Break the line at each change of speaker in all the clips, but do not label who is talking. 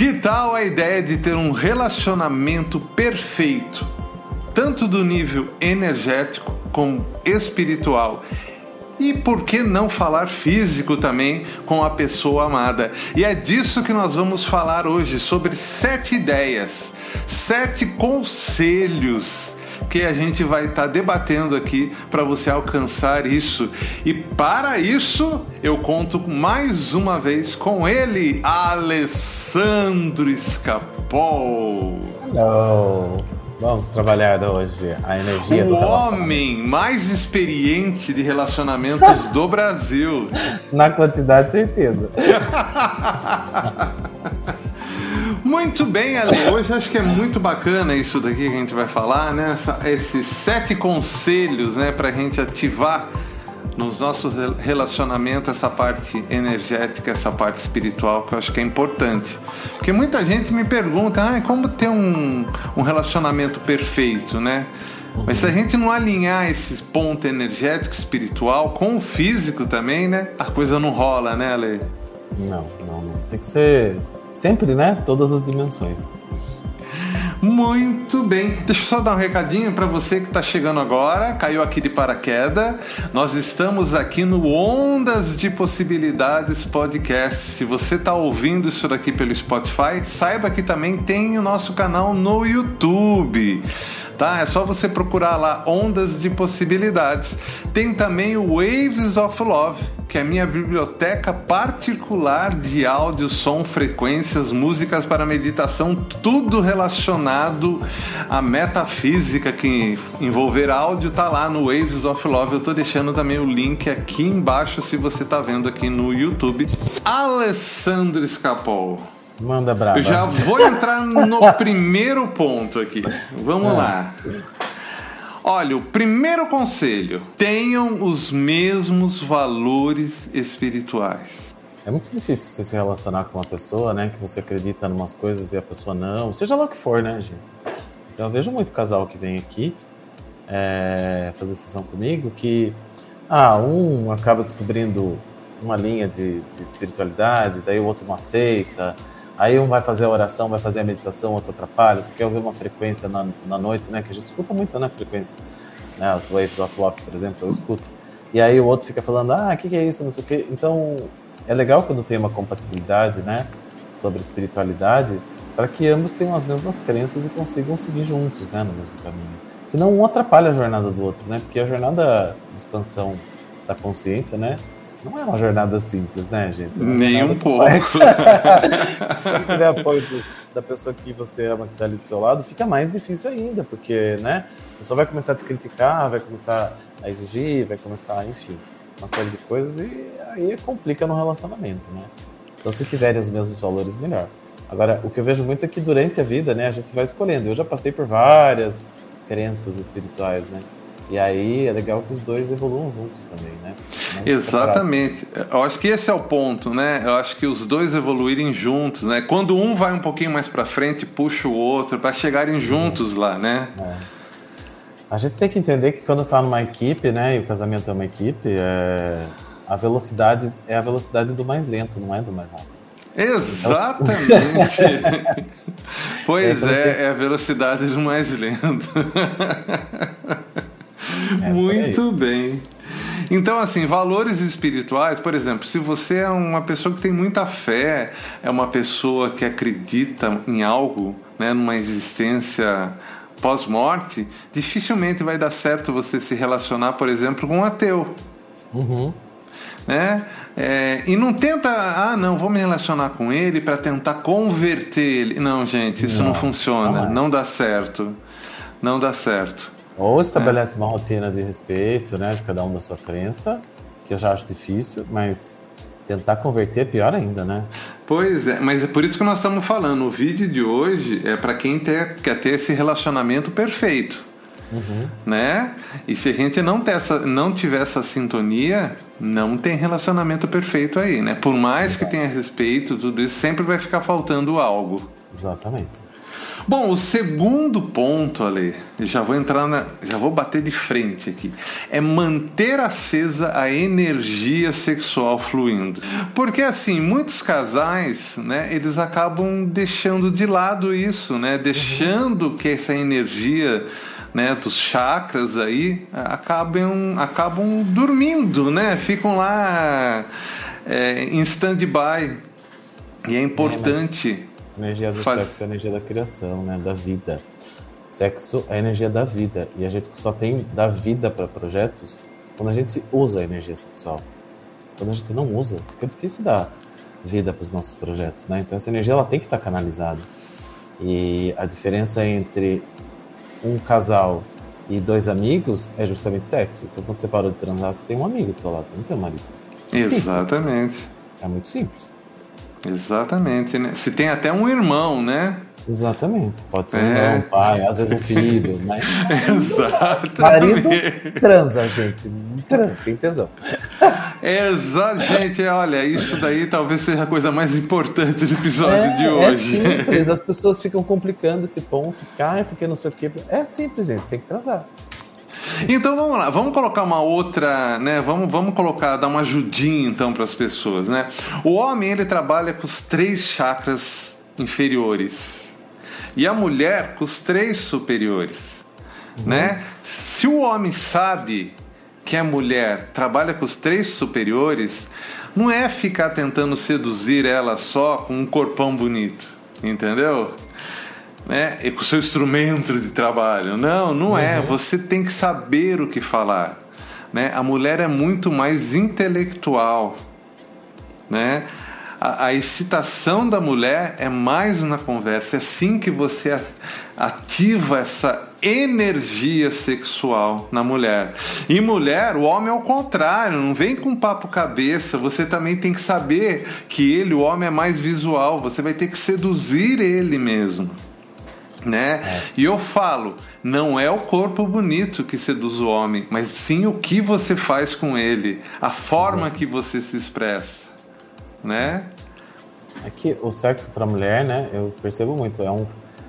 Que tal a ideia de ter um relacionamento perfeito, tanto do nível energético como espiritual? E por que não falar físico também com a pessoa amada? E é disso que nós vamos falar hoje, sobre sete ideias, sete conselhos que a gente vai estar tá debatendo aqui para você alcançar isso. E para isso, eu conto mais uma vez com ele, Alessandro Escapol.
Hello. Vamos trabalhar hoje a energia
o
do
homem mais experiente de relacionamentos do Brasil.
Na quantidade, certeza.
Muito bem, Ale. Hoje acho que é muito bacana isso daqui que a gente vai falar, né? esses sete conselhos, né, para a gente ativar nos nossos relacionamentos essa parte energética, essa parte espiritual que eu acho que é importante. Porque muita gente me pergunta, ah, como ter um, um relacionamento perfeito, né? Mas se a gente não alinhar esse ponto energético, espiritual com o físico também, né? A coisa não rola, né, Ale?
Não, não, não. Tem que ser sempre, né? Todas as dimensões.
Muito bem. Deixa eu só dar um recadinho para você que está chegando agora, caiu aqui de paraquedas. Nós estamos aqui no Ondas de Possibilidades Podcast. Se você está ouvindo isso daqui pelo Spotify, saiba que também tem o nosso canal no YouTube tá? É só você procurar lá Ondas de Possibilidades. Tem também o Waves of Love, que é a minha biblioteca particular de áudio, som, frequências, músicas para meditação, tudo relacionado à metafísica que envolver áudio tá lá no Waves of Love. Eu tô deixando também o link aqui embaixo se você tá vendo aqui no YouTube. Alessandro Escapol.
Manda brava.
Eu já vou entrar no primeiro ponto aqui. Vamos é. lá. Olha, o primeiro conselho: tenham os mesmos valores espirituais.
É muito difícil você se relacionar com uma pessoa, né? Que você acredita em umas coisas e a pessoa não. Seja lá o que for, né, gente? Então eu vejo muito casal que vem aqui é, fazer sessão comigo que ah, um acaba descobrindo uma linha de, de espiritualidade, daí o outro não aceita. Aí um vai fazer a oração, vai fazer a meditação, outro atrapalha. Você quer ouvir uma frequência na, na noite, né? Que a gente escuta muito, né? Frequência. Né? As Waves of Love, por exemplo, eu escuto. E aí o outro fica falando, ah, o que, que é isso, não sei o quê. Então, é legal quando tem uma compatibilidade, né? Sobre espiritualidade, para que ambos tenham as mesmas crenças e consigam seguir juntos, né? No mesmo caminho. Senão um atrapalha a jornada do outro, né? Porque a jornada de expansão da consciência, né? Não é uma jornada simples, né, gente? É
Nem um pouco. Se
não tiver apoio do, da pessoa que você ama que está ali do seu lado, fica mais difícil ainda, porque, né? A pessoa vai começar a te criticar, vai começar a exigir, vai começar, enfim, uma série de coisas e aí complica no relacionamento, né? Então, se tiverem os mesmos valores, melhor. Agora, o que eu vejo muito é que durante a vida, né, a gente vai escolhendo. Eu já passei por várias crenças espirituais, né? E aí é legal que os dois evoluam juntos também, né?
Exatamente. Eu acho que esse é o ponto, né? Eu acho que os dois evoluírem juntos, né? Quando um vai um pouquinho mais para frente, puxa o outro para chegarem juntos lá, né? É.
A gente tem que entender que quando está numa equipe, né, e o casamento é uma equipe, é... a velocidade é a velocidade do mais lento, não é do mais rápido.
Exatamente. Então... pois é, é, é a velocidade do mais lento. É, Muito bem. Então, assim, valores espirituais, por exemplo, se você é uma pessoa que tem muita fé, é uma pessoa que acredita em algo, né, numa existência pós-morte, dificilmente vai dar certo você se relacionar, por exemplo, com um ateu. Uhum. Né? É, e não tenta, ah, não, vou me relacionar com ele para tentar converter ele. Não, gente, isso não, não funciona, não, não dá certo. Não dá certo.
Ou estabelece é. uma rotina de respeito, né, de cada um da sua crença, que eu já acho difícil, mas tentar converter é pior ainda, né?
Pois é, mas é por isso que nós estamos falando. O vídeo de hoje é para quem ter, quer ter esse relacionamento perfeito. Uhum. Né? E se a gente não, ter essa, não tiver essa sintonia, não tem relacionamento perfeito aí, né? Por mais Exato. que tenha respeito, tudo isso, sempre vai ficar faltando algo.
Exatamente.
Bom, o segundo ponto, Ale, já vou entrar na, já vou bater de frente aqui, é manter acesa a energia sexual fluindo. Porque assim, muitos casais, né, eles acabam deixando de lado isso, né, deixando que essa energia né, dos chakras aí acabam, acabam dormindo, né? Ficam lá é, em stand-by. E é importante.
Energia do faz... sexo é a energia da criação, né? Da vida. Sexo é a energia da vida. E a gente só tem da vida para projetos quando a gente usa a energia sexual. Quando a gente não usa, fica difícil dar vida para os nossos projetos, né? Então essa energia ela tem que estar tá canalizada. E a diferença entre um casal e dois amigos é justamente sexo. Então, quando você parou de transar, você tem um amigo do seu lado, você não tem um marido.
Exatamente.
É muito simples.
Exatamente, né? Se tem até um irmão, né?
Exatamente. Pode ser um é. irmão, um pai, às vezes um filho, mas.
Exatamente.
Marido transa, gente. Transa, tem tesão.
Exato, gente. Olha, isso daí talvez seja a coisa mais importante do episódio
é,
de é hoje.
É simples, as pessoas ficam complicando esse ponto. Cai porque não sei o quê. É simples, gente. Tem que transar.
Então vamos lá, vamos colocar uma outra, né? Vamos, vamos colocar, dar uma ajudinha então para as pessoas, né? O homem ele trabalha com os três chakras inferiores e a mulher com os três superiores, uhum. né? Se o homem sabe que a mulher trabalha com os três superiores, não é ficar tentando seduzir ela só com um corpão bonito, entendeu? Né? E com o seu instrumento de trabalho. Não, não é. uhum. é. Você tem que saber o que falar. Né? A mulher é muito mais intelectual. Né? a, a, excitação da mulher é mais na conversa. É assim que você ativa essa energia sexual na mulher. E mulher, o homem é o contrário, não vem com papo cabeça. Você também tem que saber que ele, o homem, é mais visual. Você vai ter que seduzir ele mesmo. Né? É. E eu falo, não é o corpo bonito que seduz o homem, mas sim o que você faz com ele, a forma uhum. que você se expressa né?
É que o sexo para mulher, né? Eu percebo muito, é um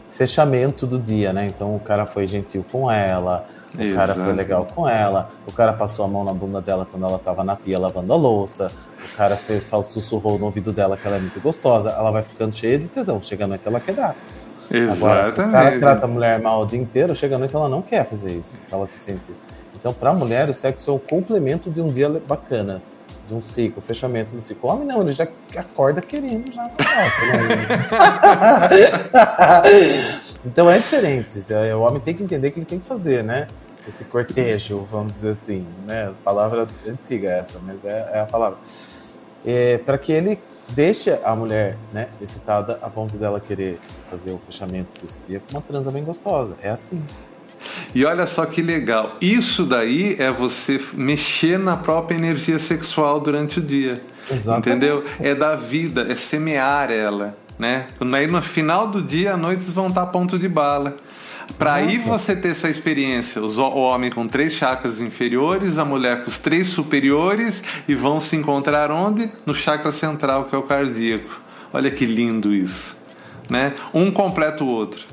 fechamento do dia, né? Então o cara foi gentil com ela, o Exato. cara foi legal com ela, o cara passou a mão na bunda dela quando ela tava na pia lavando a louça, o cara fez, sussurrou no ouvido dela que ela é muito gostosa, ela vai ficando cheia de tesão, chega à noite ela quer dar.
Exatamente.
Agora, se o cara trata a mulher mal o dia inteiro, chega à noite ela não quer fazer isso, se ela se sente. Então, para a mulher, o sexo é o complemento de um dia bacana de um ciclo, fechamento do ciclo. O homem não, ele já acorda querendo já. Nossa, né? então é diferente. O homem tem que entender o que ele tem que fazer, né? Esse cortejo, vamos dizer assim, né? Palavra antiga essa, mas é, é a palavra. É, para que ele deixe a mulher né, excitada a ponto dela querer fazer o fechamento desse dia com uma transa bem gostosa. É assim.
E olha só que legal. Isso daí é você mexer na própria energia sexual durante o dia. Exatamente. Entendeu? É da vida, é semear ela. Né? Aí no final do dia, as noites vão estar a ponto de bala. Para aí você ter essa experiência, o homem com três chakras inferiores, a mulher com os três superiores, e vão se encontrar onde? No chakra central, que é o cardíaco. Olha que lindo isso. Né? Um completa o outro.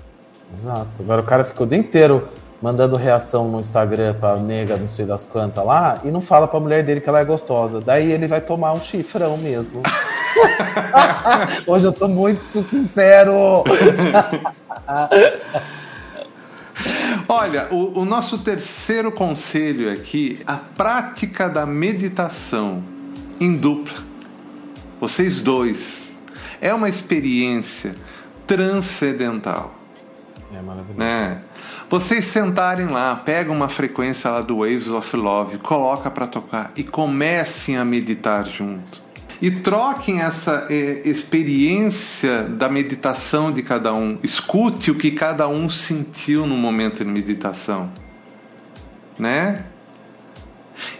Exato. Agora o cara ficou o dia inteiro mandando reação no Instagram pra nega, não sei das quantas lá, e não fala pra mulher dele que ela é gostosa. Daí ele vai tomar um chifrão mesmo. Hoje eu tô muito sincero.
Olha, o, o, nosso terceiro conselho aqui, a prática da meditação em dupla. Vocês dois. É uma experiência transcendental.
É maravilhoso.
Né? Vocês sentarem lá, pegam uma frequência lá do Waves of Love, coloca para tocar e comecem a meditar junto. E troquem essa eh, experiência da meditação de cada um. Escute o que cada um sentiu no momento de meditação. Né?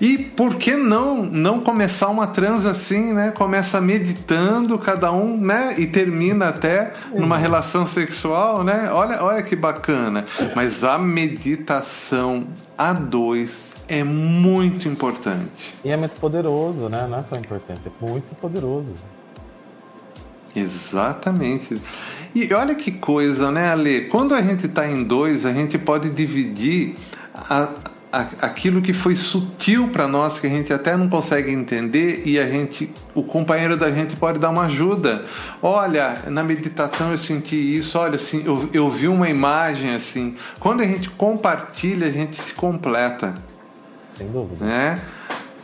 E por que não não começar uma trans assim, né? Começa meditando cada um, né? E termina até numa uhum. relação sexual, né? Olha, olha que bacana. Mas a meditação a dois é muito importante.
E é muito poderoso, né? Não é só importante, é muito poderoso.
Exatamente. E olha que coisa, né, Ale? Quando a gente está em dois, a gente pode dividir a, aquilo que foi sutil para nós que a gente até não consegue entender e a gente o companheiro da gente pode dar uma ajuda olha na meditação eu senti isso olha assim eu, eu vi uma imagem assim quando a gente compartilha a gente se completa
sem dúvida
né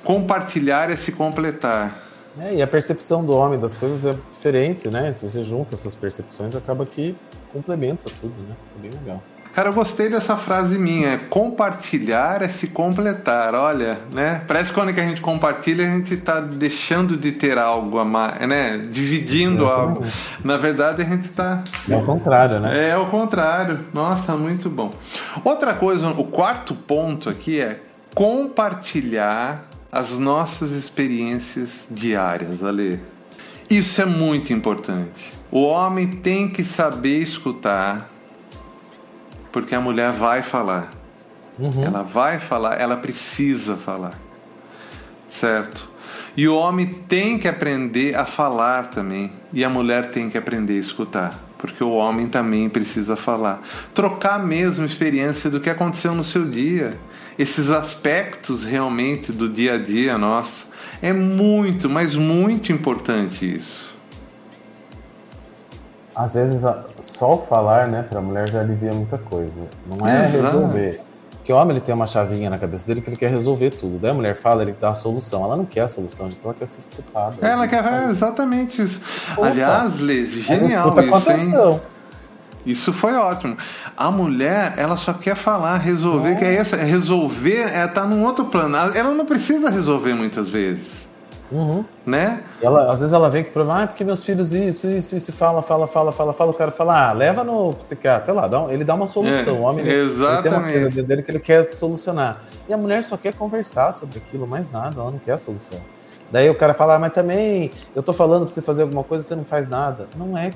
compartilhar é se completar
é, e a percepção do homem das coisas é diferente né se você junta essas percepções acaba que complementa tudo né é bem legal
Cara, eu gostei dessa frase minha. Compartilhar é se completar. Olha, né? Parece que quando que a gente compartilha, a gente está deixando de ter algo a mais, né? Dividindo algo. Na verdade, a gente está.
É o contrário, né?
É o contrário. Nossa, muito bom. Outra coisa, o quarto ponto aqui é compartilhar as nossas experiências diárias, Ale. Isso é muito importante. O homem tem que saber escutar porque a mulher vai falar. Uhum. Ela vai falar, ela precisa falar. Certo? E o homem tem que aprender a falar também. E a mulher tem que aprender a escutar. Porque o homem também precisa falar. Trocar mesmo a experiência do que aconteceu no seu dia. Esses aspectos realmente do dia a dia nosso. É muito, mas muito importante isso.
Às vezes, só falar, né, pra mulher já alivia muita coisa. Não é Exato. resolver. Porque o homem ele tem uma chavinha na cabeça dele que ele quer resolver tudo. Daí a mulher fala, ele dá a solução. Ela não quer a solução, gente, ela quer ser escutada.
Ela, quer é, exatamente isso. Opa, Aliás, Liz, genial isso, hein? Isso foi ótimo. A mulher, ela só quer falar, resolver, é. que é essa, resolver é estar tá num outro plano. Ela não precisa resolver muitas vezes.
Uhum.
Né?
Ela, às vezes ela vem com problema, ah, porque meus filhos isso, isso, isso, fala, fala, fala, fala, fala, o cara fala, ah, leva no psiquiatra, sei lá, dá um, ele dá uma solução. É, o homem
exatamente.
Ele tem uma coisa dele que ele quer solucionar. E a mulher só quer conversar sobre aquilo, mais nada, ela não quer a solução. Daí o cara fala, ah, mas também eu tô falando pra você fazer alguma coisa você não faz nada. Não é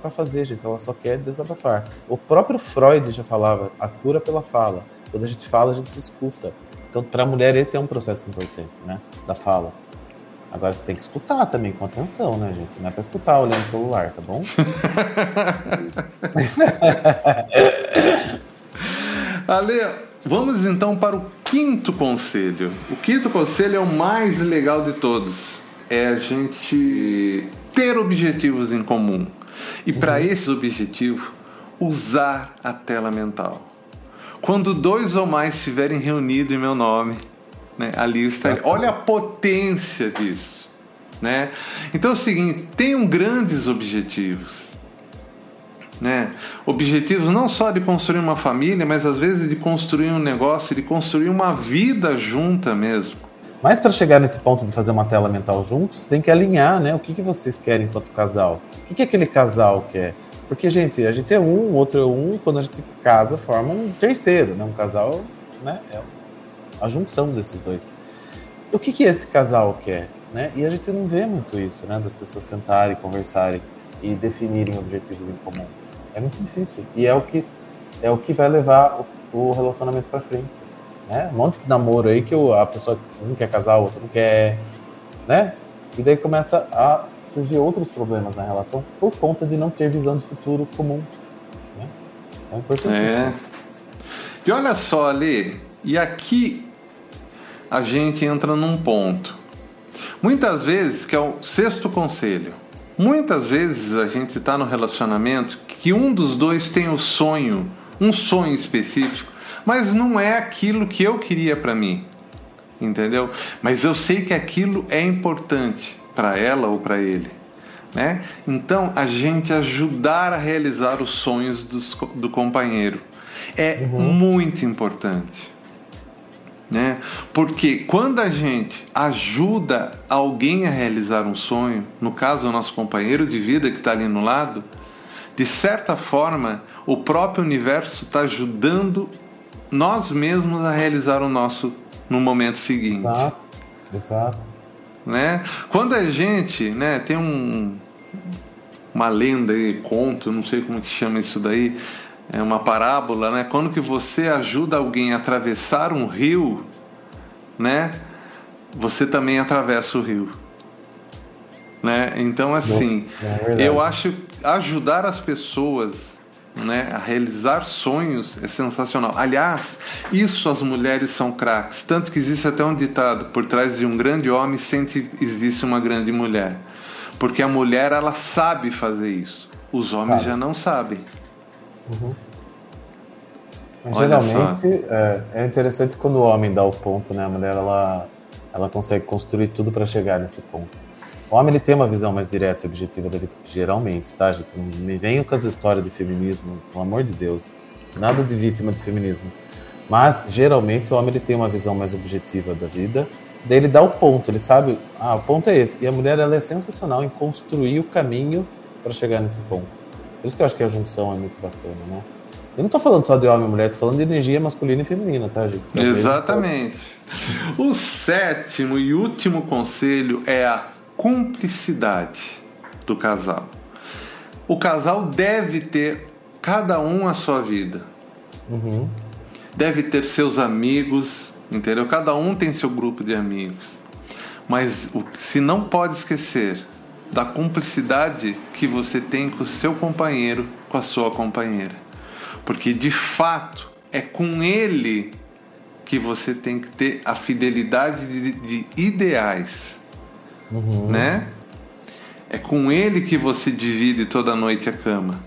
para fazer, gente, ela só quer desabafar. O próprio Freud já falava, a cura pela fala. Quando a gente fala, a gente se escuta. Então, para a mulher, esse é um processo importante, né? Da fala. Agora você tem que escutar também com atenção, né, gente? Não é pra escutar olhando o celular, tá bom?
Ale, vamos então para o quinto conselho. O quinto conselho é o mais legal de todos. É a gente ter objetivos em comum. E para uhum. esses objetivos, usar a tela mental. Quando dois ou mais estiverem reunidos em meu nome, né? Ali está. Olha a potência disso. Né? Então é o seguinte: tenham grandes objetivos. Né? Objetivos não só de construir uma família, mas às vezes de construir um negócio, de construir uma vida junta mesmo.
Mas para chegar nesse ponto de fazer uma tela mental juntos, tem que alinhar, né? O que, que vocês querem enquanto casal? O que, que aquele casal quer? Porque, gente, a gente é um, o outro é um, quando a gente casa, forma um terceiro, né? Um casal, né? É a junção desses dois. O que, que esse casal quer? Né? E a gente não vê muito isso, né? Das pessoas sentarem, conversarem e definirem objetivos em comum. É muito difícil. E é o que, é o que vai levar o, o relacionamento para frente. Né? Um monte de namoro aí que a pessoa um quer casar, o outro não quer, né? E daí começa a surgir outros problemas na relação por conta de não ter visão de futuro comum. Né? É importante. É.
E olha só ali, e aqui a gente entra num ponto. Muitas vezes, que é o sexto conselho, muitas vezes a gente está no relacionamento que um dos dois tem o sonho, um sonho específico, mas não é aquilo que eu queria para mim, entendeu? Mas eu sei que aquilo é importante para ela ou para ele. Né? Então, a gente ajudar a realizar os sonhos do companheiro é uhum. muito importante né? Porque quando a gente ajuda alguém a realizar um sonho, no caso o nosso companheiro de vida que está ali no lado, de certa forma o próprio universo está ajudando nós mesmos a realizar o nosso no momento seguinte.
Exato, exato.
Né? Quando a gente, né, tem um uma lenda aí, conto, não sei como que chama isso daí, é uma parábola, né? Quando que você ajuda alguém a atravessar um rio, né? Você também atravessa o rio, né? Então assim, é eu acho ajudar as pessoas né, a realizar sonhos é sensacional. Aliás, isso as mulheres são craques. Tanto que existe até um ditado: por trás de um grande homem sempre existe uma grande mulher. Porque a mulher ela sabe fazer isso. Os homens sabe. já não sabem.
Uhum. Geralmente é, é, interessante quando o homem dá o ponto, né? A mulher ela, ela consegue construir tudo para chegar nesse ponto. O homem ele tem uma visão mais direta e objetiva da vida, geralmente, tá, gente? Não me venham com as histórias de feminismo, pelo amor de Deus. Nada de vítima de feminismo. Mas, geralmente, o homem ele tem uma visão mais objetiva da vida. Daí ele dá o ponto, ele sabe, ah, o ponto é esse. E a mulher ela é sensacional em construir o caminho para chegar nesse ponto. Por isso que eu acho que a junção é muito bacana, né? Eu não tô falando só de homem e mulher, tô falando de energia masculina e feminina, tá, gente?
Exatamente. O sétimo e último conselho é a cumplicidade do casal. O casal deve ter cada um a sua vida. Uhum. Deve ter seus amigos, entendeu? Cada um tem seu grupo de amigos. Mas o que se não pode esquecer da cumplicidade que você tem com o seu companheiro, com a sua companheira. Porque de fato é com ele que você tem que ter a fidelidade de, de ideais uhum. né? É com ele que você divide toda noite a cama.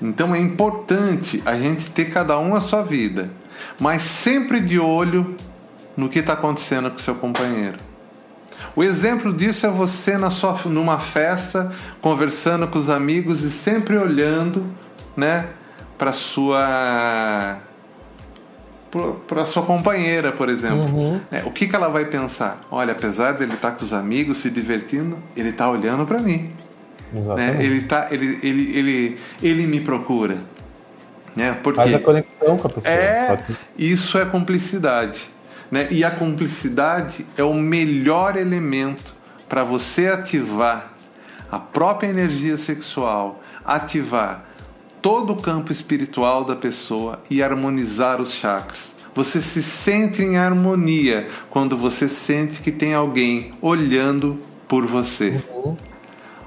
Então é importante a gente ter cada um a sua vida, mas sempre de olho no que está acontecendo com seu companheiro. O exemplo disso é você na sua, numa festa, conversando com os amigos e sempre olhando, né, para sua para sua companheira, por exemplo. Uhum. É, o que, que ela vai pensar? Olha, apesar dele estar tá com os amigos, se divertindo, ele está olhando para mim. Né? Ele, tá, ele, ele, ele, ele me procura. Né? Porque
Faz a conexão com a pessoa.
É, isso é cumplicidade. Né? E a cumplicidade é o melhor elemento para você ativar a própria energia sexual, ativar todo o campo espiritual da pessoa e harmonizar os chakras. Você se sente em harmonia quando você sente que tem alguém olhando por você. Uhum.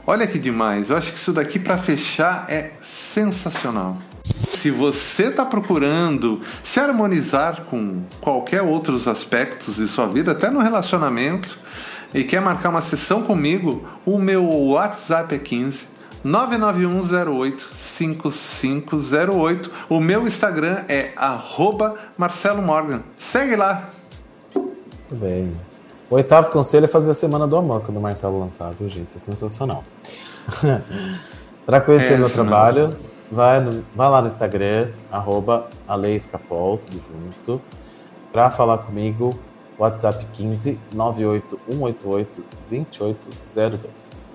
Olha que demais, eu acho que isso daqui para fechar é sensacional. Se você está procurando se harmonizar com qualquer outros aspectos de sua vida, até no relacionamento, e quer marcar uma sessão comigo, o meu WhatsApp é 15 991085508. O meu Instagram é Marcelo Morgan. Segue lá.
Muito bem. O oitavo conselho é fazer a Semana do Amor quando o Marcelo lançar, viu, gente? É sensacional. Para conhecer é, meu trabalho, vai, no, vai lá no Instagram, arroba Aleiscapol, tudo junto. Para falar comigo, WhatsApp 15 98188 2802.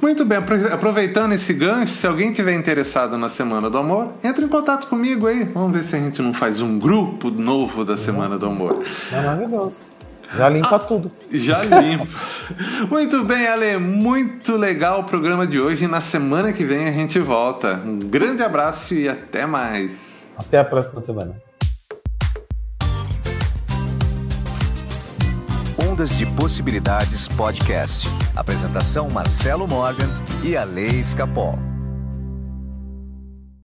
Muito bem, aproveitando esse gancho, se alguém tiver interessado na Semana do Amor, entre em contato comigo aí. Vamos ver se a gente não faz um grupo novo da Semana do Amor.
É maravilhoso. Já limpa ah, tudo.
Já limpa. muito bem, Ale. Muito legal o programa de hoje. Na semana que vem a gente volta. Um grande abraço e até mais.
Até a próxima semana.
Ondas de Possibilidades Podcast. Apresentação Marcelo Morgan e a Lei Escapol.